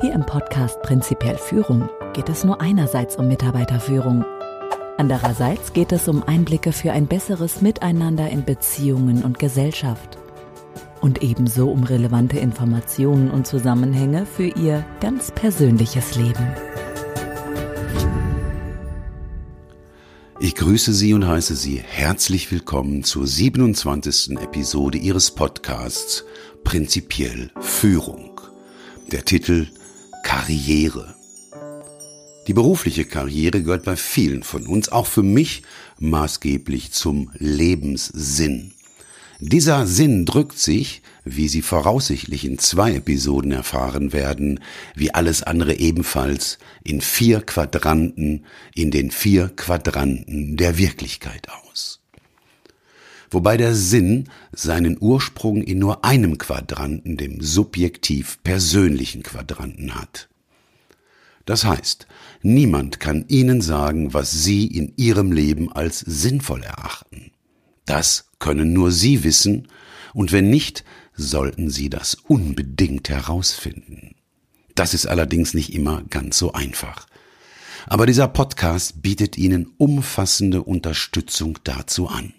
Hier im Podcast Prinzipiell Führung geht es nur einerseits um Mitarbeiterführung. Andererseits geht es um Einblicke für ein besseres Miteinander in Beziehungen und Gesellschaft. Und ebenso um relevante Informationen und Zusammenhänge für Ihr ganz persönliches Leben. Ich grüße Sie und heiße Sie herzlich willkommen zur 27. Episode Ihres Podcasts Prinzipiell Führung. Der Titel Karriere. Die berufliche Karriere gehört bei vielen von uns, auch für mich, maßgeblich zum Lebenssinn. Dieser Sinn drückt sich, wie Sie voraussichtlich in zwei Episoden erfahren werden, wie alles andere ebenfalls in vier Quadranten, in den vier Quadranten der Wirklichkeit aus. Wobei der Sinn seinen Ursprung in nur einem Quadranten, dem subjektiv persönlichen Quadranten hat. Das heißt, niemand kann Ihnen sagen, was Sie in Ihrem Leben als sinnvoll erachten. Das können nur Sie wissen, und wenn nicht, sollten Sie das unbedingt herausfinden. Das ist allerdings nicht immer ganz so einfach. Aber dieser Podcast bietet Ihnen umfassende Unterstützung dazu an.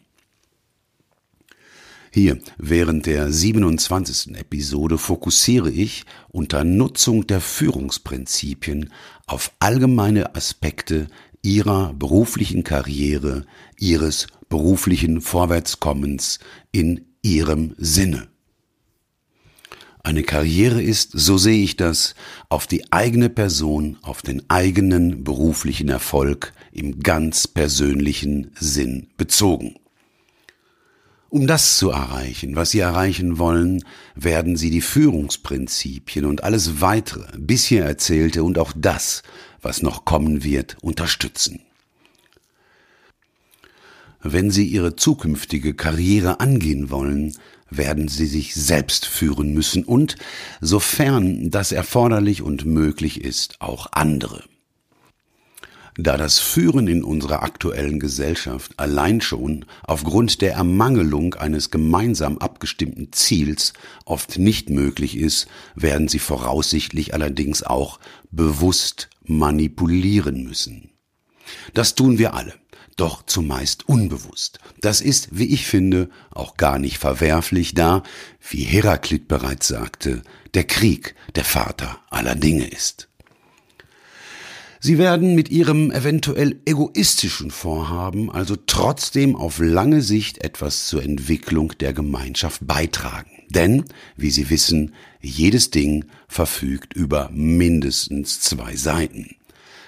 Hier, während der 27. Episode fokussiere ich unter Nutzung der Führungsprinzipien auf allgemeine Aspekte Ihrer beruflichen Karriere, Ihres beruflichen Vorwärtskommens in ihrem Sinne. Eine Karriere ist, so sehe ich das, auf die eigene Person, auf den eigenen beruflichen Erfolg im ganz persönlichen Sinn bezogen. Um das zu erreichen, was Sie erreichen wollen, werden Sie die Führungsprinzipien und alles weitere, bisher erzählte und auch das, was noch kommen wird, unterstützen. Wenn Sie Ihre zukünftige Karriere angehen wollen, werden Sie sich selbst führen müssen und, sofern das erforderlich und möglich ist, auch andere. Da das Führen in unserer aktuellen Gesellschaft allein schon aufgrund der Ermangelung eines gemeinsam abgestimmten Ziels oft nicht möglich ist, werden sie voraussichtlich allerdings auch bewusst manipulieren müssen. Das tun wir alle doch zumeist unbewusst. Das ist, wie ich finde, auch gar nicht verwerflich, da, wie Heraklit bereits sagte, der Krieg der Vater aller Dinge ist. Sie werden mit ihrem eventuell egoistischen Vorhaben also trotzdem auf lange Sicht etwas zur Entwicklung der Gemeinschaft beitragen. Denn, wie Sie wissen, jedes Ding verfügt über mindestens zwei Seiten.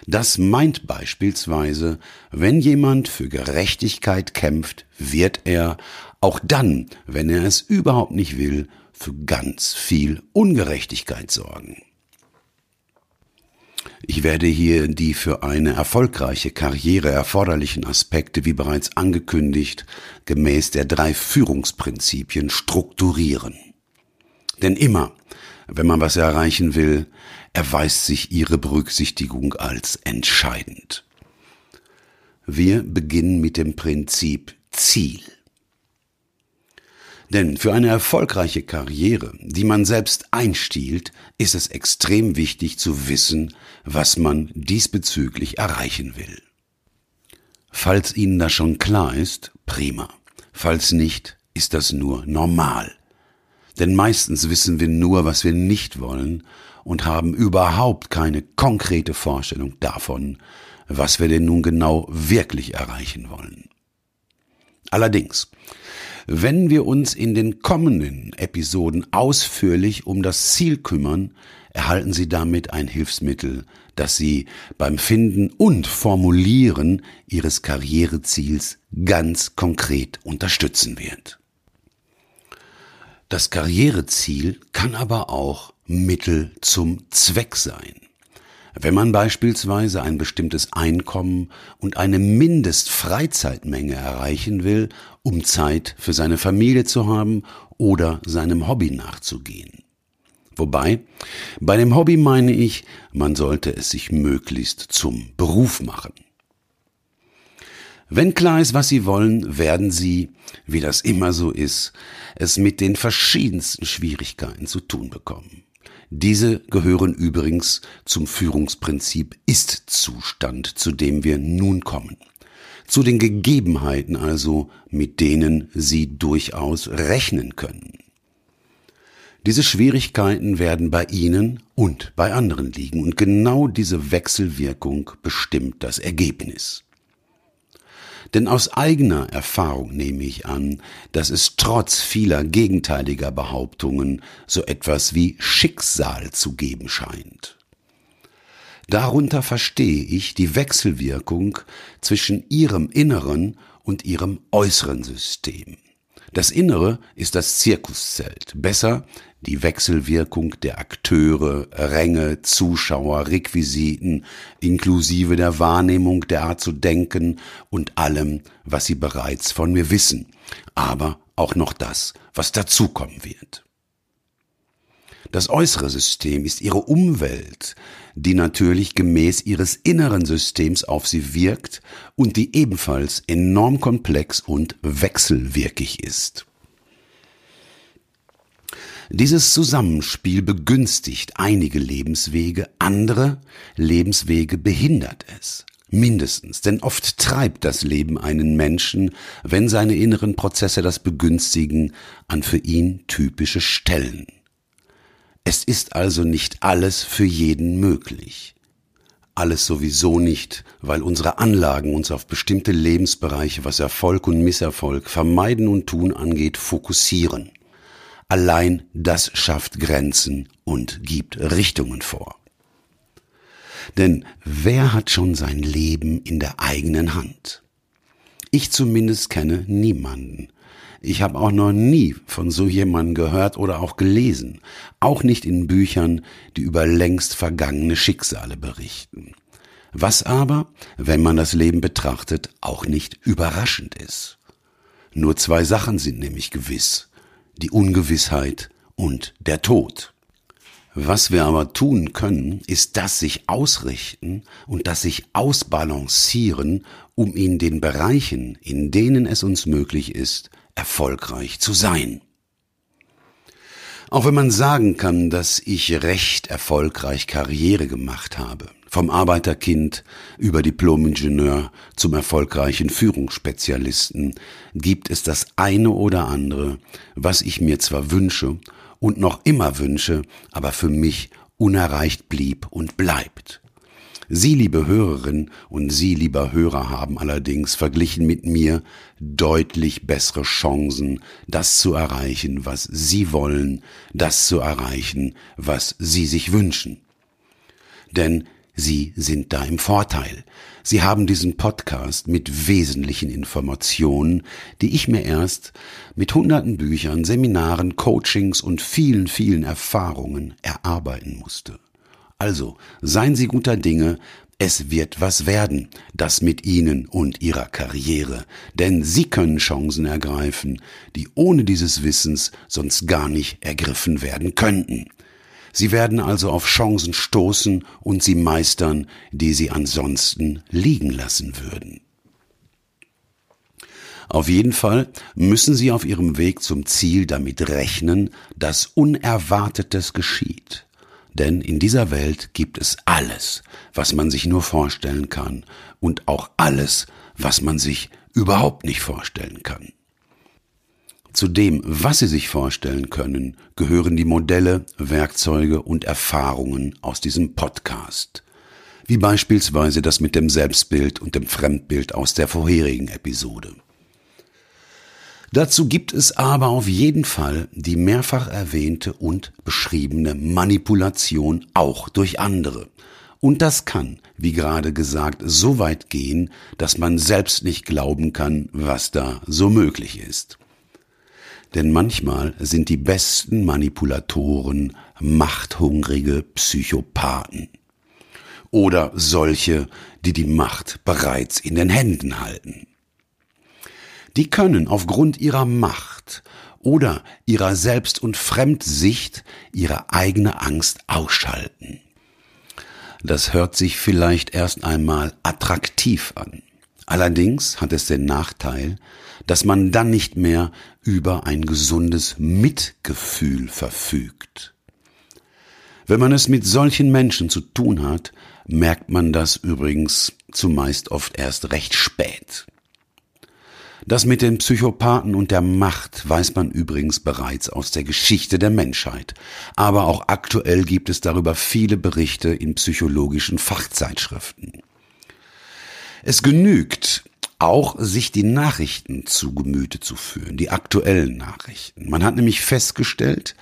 Das meint beispielsweise, wenn jemand für Gerechtigkeit kämpft, wird er, auch dann, wenn er es überhaupt nicht will, für ganz viel Ungerechtigkeit sorgen. Ich werde hier die für eine erfolgreiche Karriere erforderlichen Aspekte, wie bereits angekündigt, gemäß der drei Führungsprinzipien strukturieren. Denn immer, wenn man was erreichen will, erweist sich ihre Berücksichtigung als entscheidend. Wir beginnen mit dem Prinzip Ziel. Denn für eine erfolgreiche Karriere, die man selbst einstiehlt, ist es extrem wichtig zu wissen, was man diesbezüglich erreichen will. Falls Ihnen das schon klar ist, prima. Falls nicht, ist das nur normal. Denn meistens wissen wir nur, was wir nicht wollen und haben überhaupt keine konkrete Vorstellung davon, was wir denn nun genau wirklich erreichen wollen. Allerdings, wenn wir uns in den kommenden Episoden ausführlich um das Ziel kümmern, erhalten Sie damit ein Hilfsmittel, das Sie beim Finden und Formulieren Ihres Karriereziels ganz konkret unterstützen wird. Das Karriereziel kann aber auch Mittel zum Zweck sein. Wenn man beispielsweise ein bestimmtes Einkommen und eine Mindestfreizeitmenge erreichen will, um Zeit für seine Familie zu haben oder seinem Hobby nachzugehen. Wobei, bei dem Hobby meine ich, man sollte es sich möglichst zum Beruf machen. Wenn klar ist, was Sie wollen, werden Sie, wie das immer so ist, es mit den verschiedensten Schwierigkeiten zu tun bekommen. Diese gehören übrigens zum Führungsprinzip Ist-Zustand, zu dem wir nun kommen. Zu den Gegebenheiten also, mit denen Sie durchaus rechnen können. Diese Schwierigkeiten werden bei Ihnen und bei anderen liegen und genau diese Wechselwirkung bestimmt das Ergebnis. Denn aus eigener Erfahrung nehme ich an, dass es trotz vieler gegenteiliger Behauptungen so etwas wie Schicksal zu geben scheint. Darunter verstehe ich die Wechselwirkung zwischen ihrem inneren und ihrem äußeren System. Das Innere ist das Zirkuszelt, besser die Wechselwirkung der Akteure, Ränge, Zuschauer, Requisiten, inklusive der Wahrnehmung der Art zu denken und allem, was sie bereits von mir wissen, aber auch noch das, was dazukommen wird. Das äußere System ist ihre Umwelt, die natürlich gemäß ihres inneren Systems auf sie wirkt und die ebenfalls enorm komplex und wechselwirkig ist. Dieses Zusammenspiel begünstigt einige Lebenswege, andere Lebenswege behindert es. Mindestens, denn oft treibt das Leben einen Menschen, wenn seine inneren Prozesse das begünstigen, an für ihn typische Stellen. Es ist also nicht alles für jeden möglich. Alles sowieso nicht, weil unsere Anlagen uns auf bestimmte Lebensbereiche, was Erfolg und Misserfolg, Vermeiden und Tun angeht, fokussieren. Allein das schafft Grenzen und gibt Richtungen vor. Denn wer hat schon sein Leben in der eigenen Hand? Ich zumindest kenne niemanden. Ich habe auch noch nie von so jemandem gehört oder auch gelesen, auch nicht in Büchern, die über längst vergangene Schicksale berichten. Was aber, wenn man das Leben betrachtet, auch nicht überraschend ist. Nur zwei Sachen sind nämlich gewiss die Ungewissheit und der Tod. Was wir aber tun können, ist das sich ausrichten und das sich ausbalancieren, um in den Bereichen, in denen es uns möglich ist, erfolgreich zu sein. Auch wenn man sagen kann, dass ich recht erfolgreich Karriere gemacht habe, vom Arbeiterkind über Diplomingenieur zum erfolgreichen Führungsspezialisten gibt es das eine oder andere, was ich mir zwar wünsche und noch immer wünsche, aber für mich unerreicht blieb und bleibt. Sie, liebe Hörerin und Sie, lieber Hörer, haben allerdings verglichen mit mir deutlich bessere Chancen, das zu erreichen, was Sie wollen, das zu erreichen, was Sie sich wünschen. Denn Sie sind da im Vorteil. Sie haben diesen Podcast mit wesentlichen Informationen, die ich mir erst mit hunderten Büchern, Seminaren, Coachings und vielen, vielen Erfahrungen erarbeiten musste. Also, seien Sie guter Dinge, es wird was werden, das mit Ihnen und Ihrer Karriere, denn Sie können Chancen ergreifen, die ohne dieses Wissens sonst gar nicht ergriffen werden könnten. Sie werden also auf Chancen stoßen und sie meistern, die sie ansonsten liegen lassen würden. Auf jeden Fall müssen Sie auf Ihrem Weg zum Ziel damit rechnen, dass Unerwartetes geschieht. Denn in dieser Welt gibt es alles, was man sich nur vorstellen kann und auch alles, was man sich überhaupt nicht vorstellen kann. Zu dem, was Sie sich vorstellen können, gehören die Modelle, Werkzeuge und Erfahrungen aus diesem Podcast. Wie beispielsweise das mit dem Selbstbild und dem Fremdbild aus der vorherigen Episode. Dazu gibt es aber auf jeden Fall die mehrfach erwähnte und beschriebene Manipulation auch durch andere. Und das kann, wie gerade gesagt, so weit gehen, dass man selbst nicht glauben kann, was da so möglich ist. Denn manchmal sind die besten Manipulatoren machthungrige Psychopathen. Oder solche, die die Macht bereits in den Händen halten. Die können aufgrund ihrer Macht oder ihrer Selbst- und Fremdsicht ihre eigene Angst ausschalten. Das hört sich vielleicht erst einmal attraktiv an. Allerdings hat es den Nachteil, dass man dann nicht mehr über ein gesundes Mitgefühl verfügt. Wenn man es mit solchen Menschen zu tun hat, merkt man das übrigens zumeist oft erst recht spät. Das mit den Psychopathen und der Macht weiß man übrigens bereits aus der Geschichte der Menschheit. Aber auch aktuell gibt es darüber viele Berichte in psychologischen Fachzeitschriften. Es genügt, auch sich die Nachrichten zu Gemüte zu führen, die aktuellen Nachrichten. Man hat nämlich festgestellt,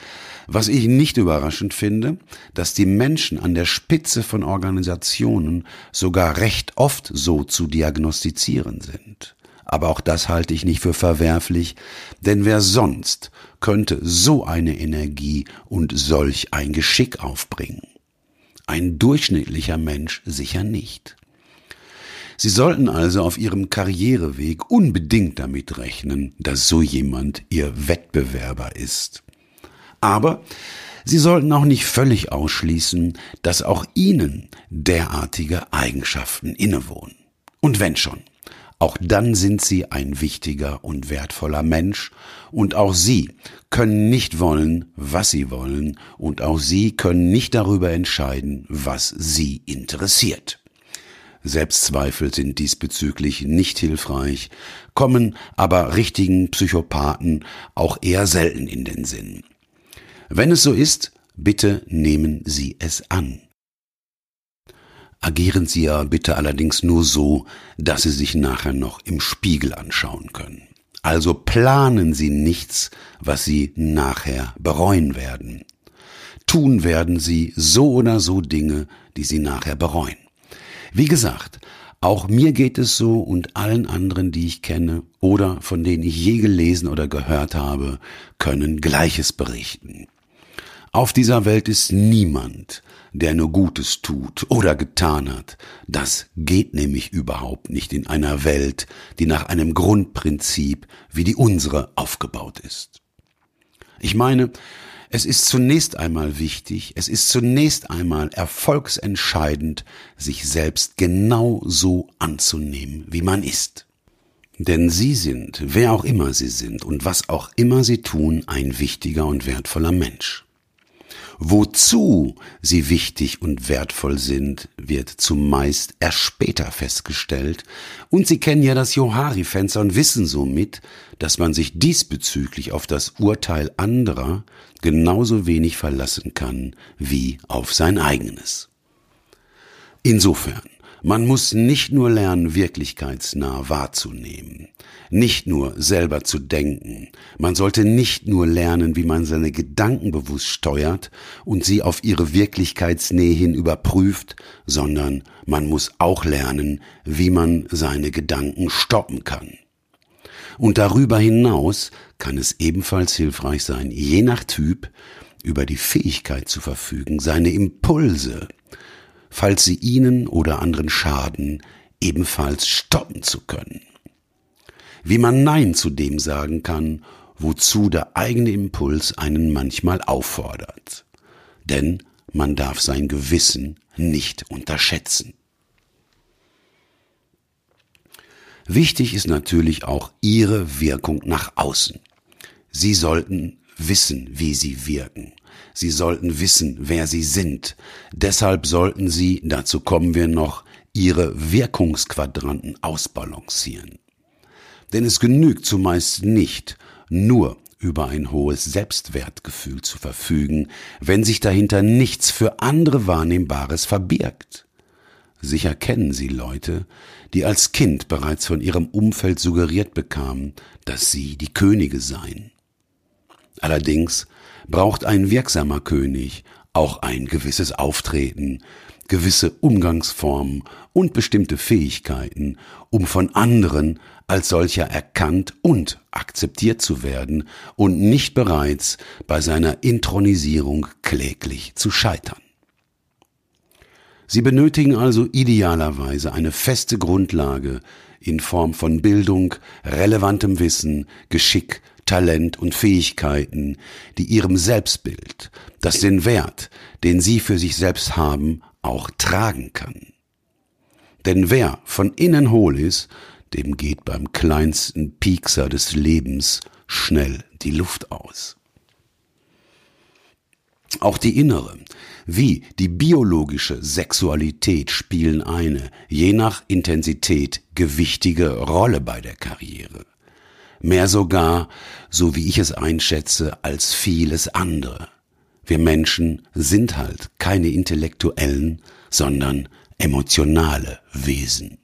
was ich nicht überraschend finde, dass die Menschen an der Spitze von Organisationen sogar recht oft so zu diagnostizieren sind. Aber auch das halte ich nicht für verwerflich, denn wer sonst könnte so eine Energie und solch ein Geschick aufbringen? Ein durchschnittlicher Mensch sicher nicht. Sie sollten also auf Ihrem Karriereweg unbedingt damit rechnen, dass so jemand Ihr Wettbewerber ist. Aber Sie sollten auch nicht völlig ausschließen, dass auch Ihnen derartige Eigenschaften innewohnen. Und wenn schon, auch dann sind Sie ein wichtiger und wertvoller Mensch, und auch Sie können nicht wollen, was Sie wollen, und auch Sie können nicht darüber entscheiden, was Sie interessiert. Selbstzweifel sind diesbezüglich nicht hilfreich, kommen aber richtigen Psychopathen auch eher selten in den Sinn. Wenn es so ist, bitte nehmen Sie es an. Agieren Sie ja bitte allerdings nur so, dass Sie sich nachher noch im Spiegel anschauen können. Also planen Sie nichts, was Sie nachher bereuen werden. Tun werden Sie so oder so Dinge, die Sie nachher bereuen. Wie gesagt, auch mir geht es so und allen anderen, die ich kenne oder von denen ich je gelesen oder gehört habe, können Gleiches berichten. Auf dieser Welt ist niemand, der nur Gutes tut oder getan hat. Das geht nämlich überhaupt nicht in einer Welt, die nach einem Grundprinzip wie die unsere aufgebaut ist. Ich meine, es ist zunächst einmal wichtig, es ist zunächst einmal erfolgsentscheidend, sich selbst genau so anzunehmen, wie man ist. Denn Sie sind, wer auch immer Sie sind und was auch immer Sie tun, ein wichtiger und wertvoller Mensch. Wozu sie wichtig und wertvoll sind, wird zumeist erst später festgestellt, und sie kennen ja das Johari-Fenster und wissen somit, dass man sich diesbezüglich auf das Urteil anderer genauso wenig verlassen kann wie auf sein eigenes. Insofern man muss nicht nur lernen, wirklichkeitsnah wahrzunehmen, nicht nur selber zu denken, man sollte nicht nur lernen, wie man seine Gedanken bewusst steuert und sie auf ihre Wirklichkeitsnähe hin überprüft, sondern man muss auch lernen, wie man seine Gedanken stoppen kann. Und darüber hinaus kann es ebenfalls hilfreich sein, je nach Typ über die Fähigkeit zu verfügen, seine Impulse, falls sie ihnen oder anderen schaden, ebenfalls stoppen zu können. Wie man Nein zu dem sagen kann, wozu der eigene Impuls einen manchmal auffordert. Denn man darf sein Gewissen nicht unterschätzen. Wichtig ist natürlich auch Ihre Wirkung nach außen. Sie sollten wissen, wie Sie wirken. Sie sollten wissen, wer sie sind. Deshalb sollten sie, dazu kommen wir noch, ihre Wirkungsquadranten ausbalancieren. Denn es genügt zumeist nicht, nur über ein hohes Selbstwertgefühl zu verfügen, wenn sich dahinter nichts für andere Wahrnehmbares verbirgt. Sicher kennen Sie Leute, die als Kind bereits von ihrem Umfeld suggeriert bekamen, dass sie die Könige seien. Allerdings braucht ein wirksamer König auch ein gewisses Auftreten, gewisse Umgangsformen und bestimmte Fähigkeiten, um von anderen als solcher erkannt und akzeptiert zu werden und nicht bereits bei seiner Intronisierung kläglich zu scheitern. Sie benötigen also idealerweise eine feste Grundlage in Form von Bildung, relevantem Wissen, Geschick, Talent und Fähigkeiten, die ihrem Selbstbild, das den Wert, den sie für sich selbst haben, auch tragen kann. Denn wer von innen hohl ist, dem geht beim kleinsten Piekser des Lebens schnell die Luft aus. Auch die innere, wie die biologische Sexualität spielen eine, je nach Intensität, gewichtige Rolle bei der Karriere. Mehr sogar, so wie ich es einschätze, als vieles andere. Wir Menschen sind halt keine intellektuellen, sondern emotionale Wesen.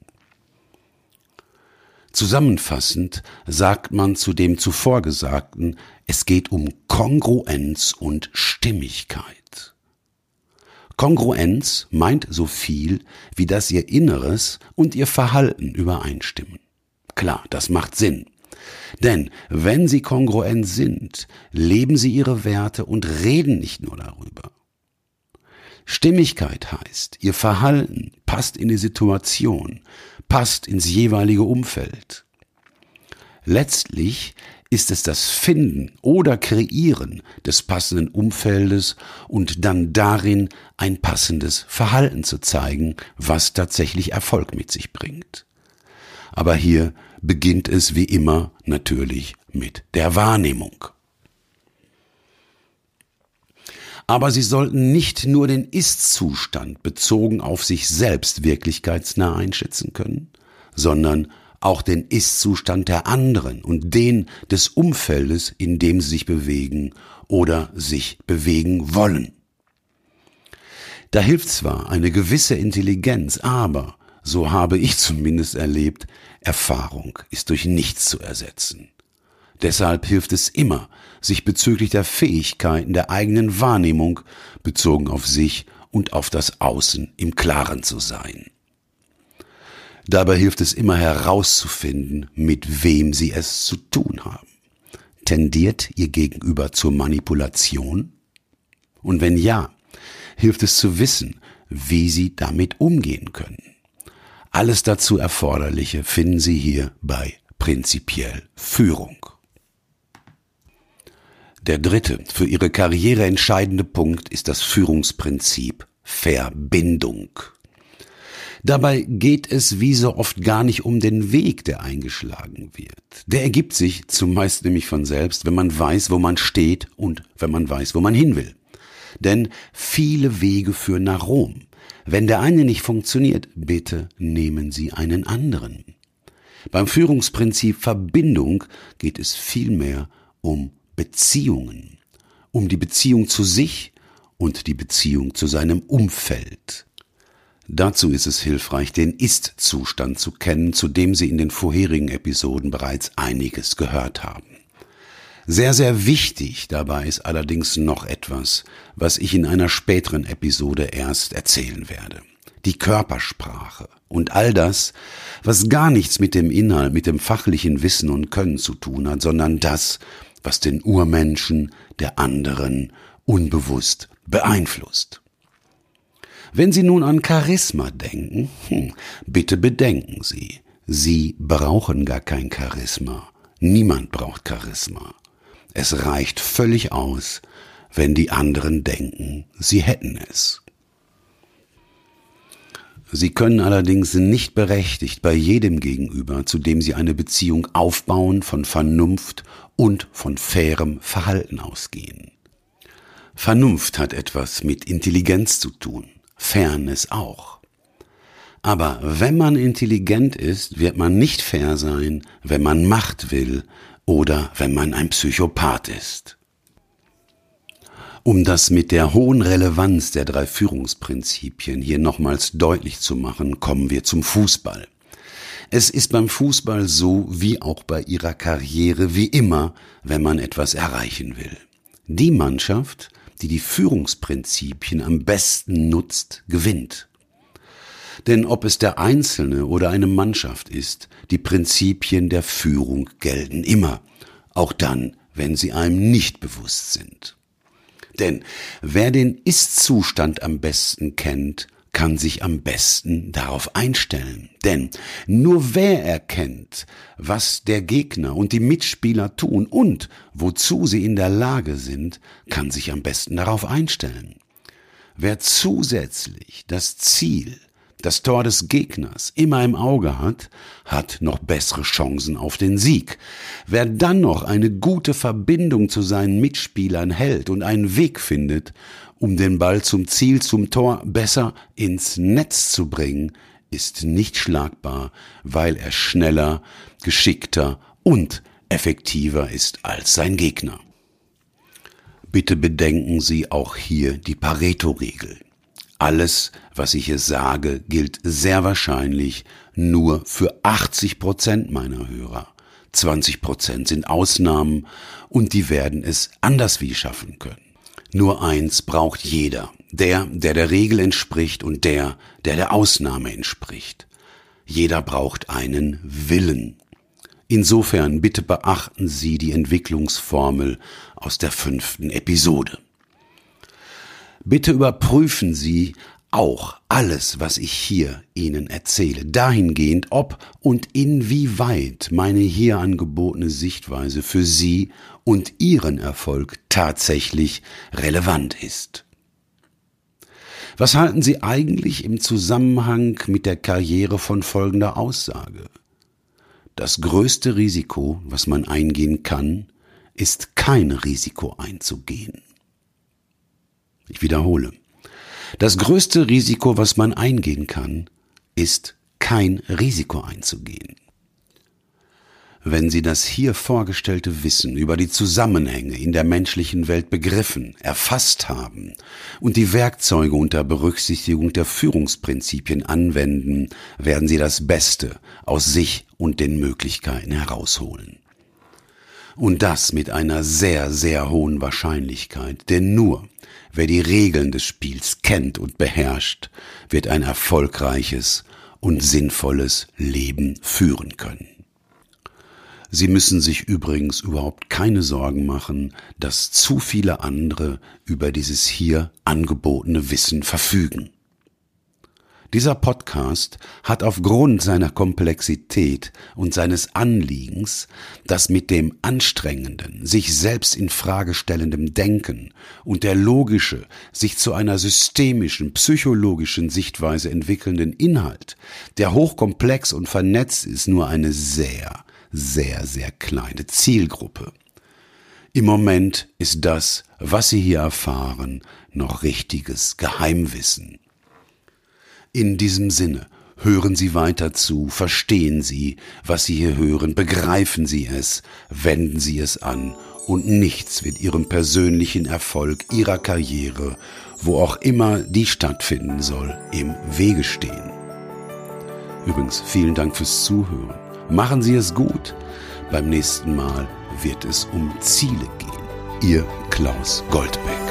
Zusammenfassend sagt man zu dem zuvor Gesagten, es geht um Kongruenz und Stimmigkeit. Kongruenz meint so viel, wie dass ihr Inneres und ihr Verhalten übereinstimmen. Klar, das macht Sinn. Denn wenn sie kongruent sind, leben sie ihre Werte und reden nicht nur darüber. Stimmigkeit heißt, ihr Verhalten passt in die Situation, passt ins jeweilige Umfeld. Letztlich ist es das Finden oder Kreieren des passenden Umfeldes und dann darin ein passendes Verhalten zu zeigen, was tatsächlich Erfolg mit sich bringt. Aber hier beginnt es wie immer natürlich mit der Wahrnehmung. Aber sie sollten nicht nur den Ist-Zustand bezogen auf sich selbst wirklichkeitsnah einschätzen können, sondern auch den Ist-Zustand der anderen und den des Umfeldes, in dem sie sich bewegen oder sich bewegen wollen. Da hilft zwar eine gewisse Intelligenz, aber, so habe ich zumindest erlebt, Erfahrung ist durch nichts zu ersetzen. Deshalb hilft es immer, sich bezüglich der Fähigkeiten der eigenen Wahrnehmung bezogen auf sich und auf das Außen im Klaren zu sein. Dabei hilft es immer herauszufinden, mit wem Sie es zu tun haben. Tendiert Ihr Gegenüber zur Manipulation? Und wenn ja, hilft es zu wissen, wie Sie damit umgehen können. Alles dazu Erforderliche finden Sie hier bei Prinzipiell Führung. Der dritte, für Ihre Karriere entscheidende Punkt ist das Führungsprinzip Verbindung. Dabei geht es wie so oft gar nicht um den Weg, der eingeschlagen wird. Der ergibt sich zumeist nämlich von selbst, wenn man weiß, wo man steht und wenn man weiß, wo man hin will. Denn viele Wege führen nach Rom. Wenn der eine nicht funktioniert, bitte nehmen Sie einen anderen. Beim Führungsprinzip Verbindung geht es vielmehr um Beziehungen, um die Beziehung zu sich und die Beziehung zu seinem Umfeld. Dazu ist es hilfreich, den Ist-Zustand zu kennen, zu dem Sie in den vorherigen Episoden bereits einiges gehört haben. Sehr, sehr wichtig dabei ist allerdings noch etwas, was ich in einer späteren Episode erst erzählen werde. Die Körpersprache und all das, was gar nichts mit dem Inhalt, mit dem fachlichen Wissen und Können zu tun hat, sondern das, was den Urmenschen der anderen unbewusst beeinflusst. Wenn Sie nun an Charisma denken, hm, bitte bedenken Sie, Sie brauchen gar kein Charisma. Niemand braucht Charisma. Es reicht völlig aus, wenn die anderen denken, sie hätten es. Sie können allerdings nicht berechtigt bei jedem Gegenüber, zu dem Sie eine Beziehung aufbauen, von Vernunft und von fairem Verhalten ausgehen. Vernunft hat etwas mit Intelligenz zu tun. Fairness auch. Aber wenn man intelligent ist, wird man nicht fair sein, wenn man Macht will oder wenn man ein Psychopath ist. Um das mit der hohen Relevanz der drei Führungsprinzipien hier nochmals deutlich zu machen, kommen wir zum Fußball. Es ist beim Fußball so wie auch bei ihrer Karriere wie immer, wenn man etwas erreichen will. Die Mannschaft, die die Führungsprinzipien am besten nutzt, gewinnt. Denn ob es der Einzelne oder eine Mannschaft ist, die Prinzipien der Führung gelten immer, auch dann, wenn sie einem nicht bewusst sind. Denn wer den Ist-Zustand am besten kennt, kann sich am besten darauf einstellen. Denn nur wer erkennt, was der Gegner und die Mitspieler tun und wozu sie in der Lage sind, kann sich am besten darauf einstellen. Wer zusätzlich das Ziel, das Tor des Gegners immer im Auge hat, hat noch bessere Chancen auf den Sieg. Wer dann noch eine gute Verbindung zu seinen Mitspielern hält und einen Weg findet, um den Ball zum Ziel, zum Tor besser ins Netz zu bringen, ist nicht schlagbar, weil er schneller, geschickter und effektiver ist als sein Gegner. Bitte bedenken Sie auch hier die Pareto-Regel. Alles, was ich hier sage, gilt sehr wahrscheinlich nur für 80 Prozent meiner Hörer. 20 Prozent sind Ausnahmen und die werden es anders wie schaffen können. Nur eins braucht jeder. Der, der der Regel entspricht und der, der der Ausnahme entspricht. Jeder braucht einen Willen. Insofern bitte beachten Sie die Entwicklungsformel aus der fünften Episode. Bitte überprüfen Sie auch alles, was ich hier Ihnen erzähle, dahingehend, ob und inwieweit meine hier angebotene Sichtweise für Sie und Ihren Erfolg tatsächlich relevant ist. Was halten Sie eigentlich im Zusammenhang mit der Karriere von folgender Aussage? Das größte Risiko, was man eingehen kann, ist kein Risiko einzugehen. Ich wiederhole. Das größte Risiko, was man eingehen kann, ist kein Risiko einzugehen. Wenn Sie das hier vorgestellte Wissen über die Zusammenhänge in der menschlichen Welt begriffen, erfasst haben und die Werkzeuge unter Berücksichtigung der Führungsprinzipien anwenden, werden Sie das Beste aus sich und den Möglichkeiten herausholen. Und das mit einer sehr, sehr hohen Wahrscheinlichkeit, denn nur wer die Regeln des Spiels kennt und beherrscht, wird ein erfolgreiches und sinnvolles Leben führen können. Sie müssen sich übrigens überhaupt keine Sorgen machen, dass zu viele andere über dieses hier angebotene Wissen verfügen. Dieser Podcast hat aufgrund seiner Komplexität und seines Anliegens, das mit dem anstrengenden, sich selbst in Frage stellendem Denken und der logische, sich zu einer systemischen, psychologischen Sichtweise entwickelnden Inhalt, der hochkomplex und vernetzt ist, nur eine sehr, sehr, sehr kleine Zielgruppe. Im Moment ist das, was Sie hier erfahren, noch richtiges Geheimwissen. In diesem Sinne, hören Sie weiter zu, verstehen Sie, was Sie hier hören, begreifen Sie es, wenden Sie es an und nichts wird Ihrem persönlichen Erfolg, Ihrer Karriere, wo auch immer die stattfinden soll, im Wege stehen. Übrigens, vielen Dank fürs Zuhören. Machen Sie es gut. Beim nächsten Mal wird es um Ziele gehen. Ihr Klaus Goldbeck.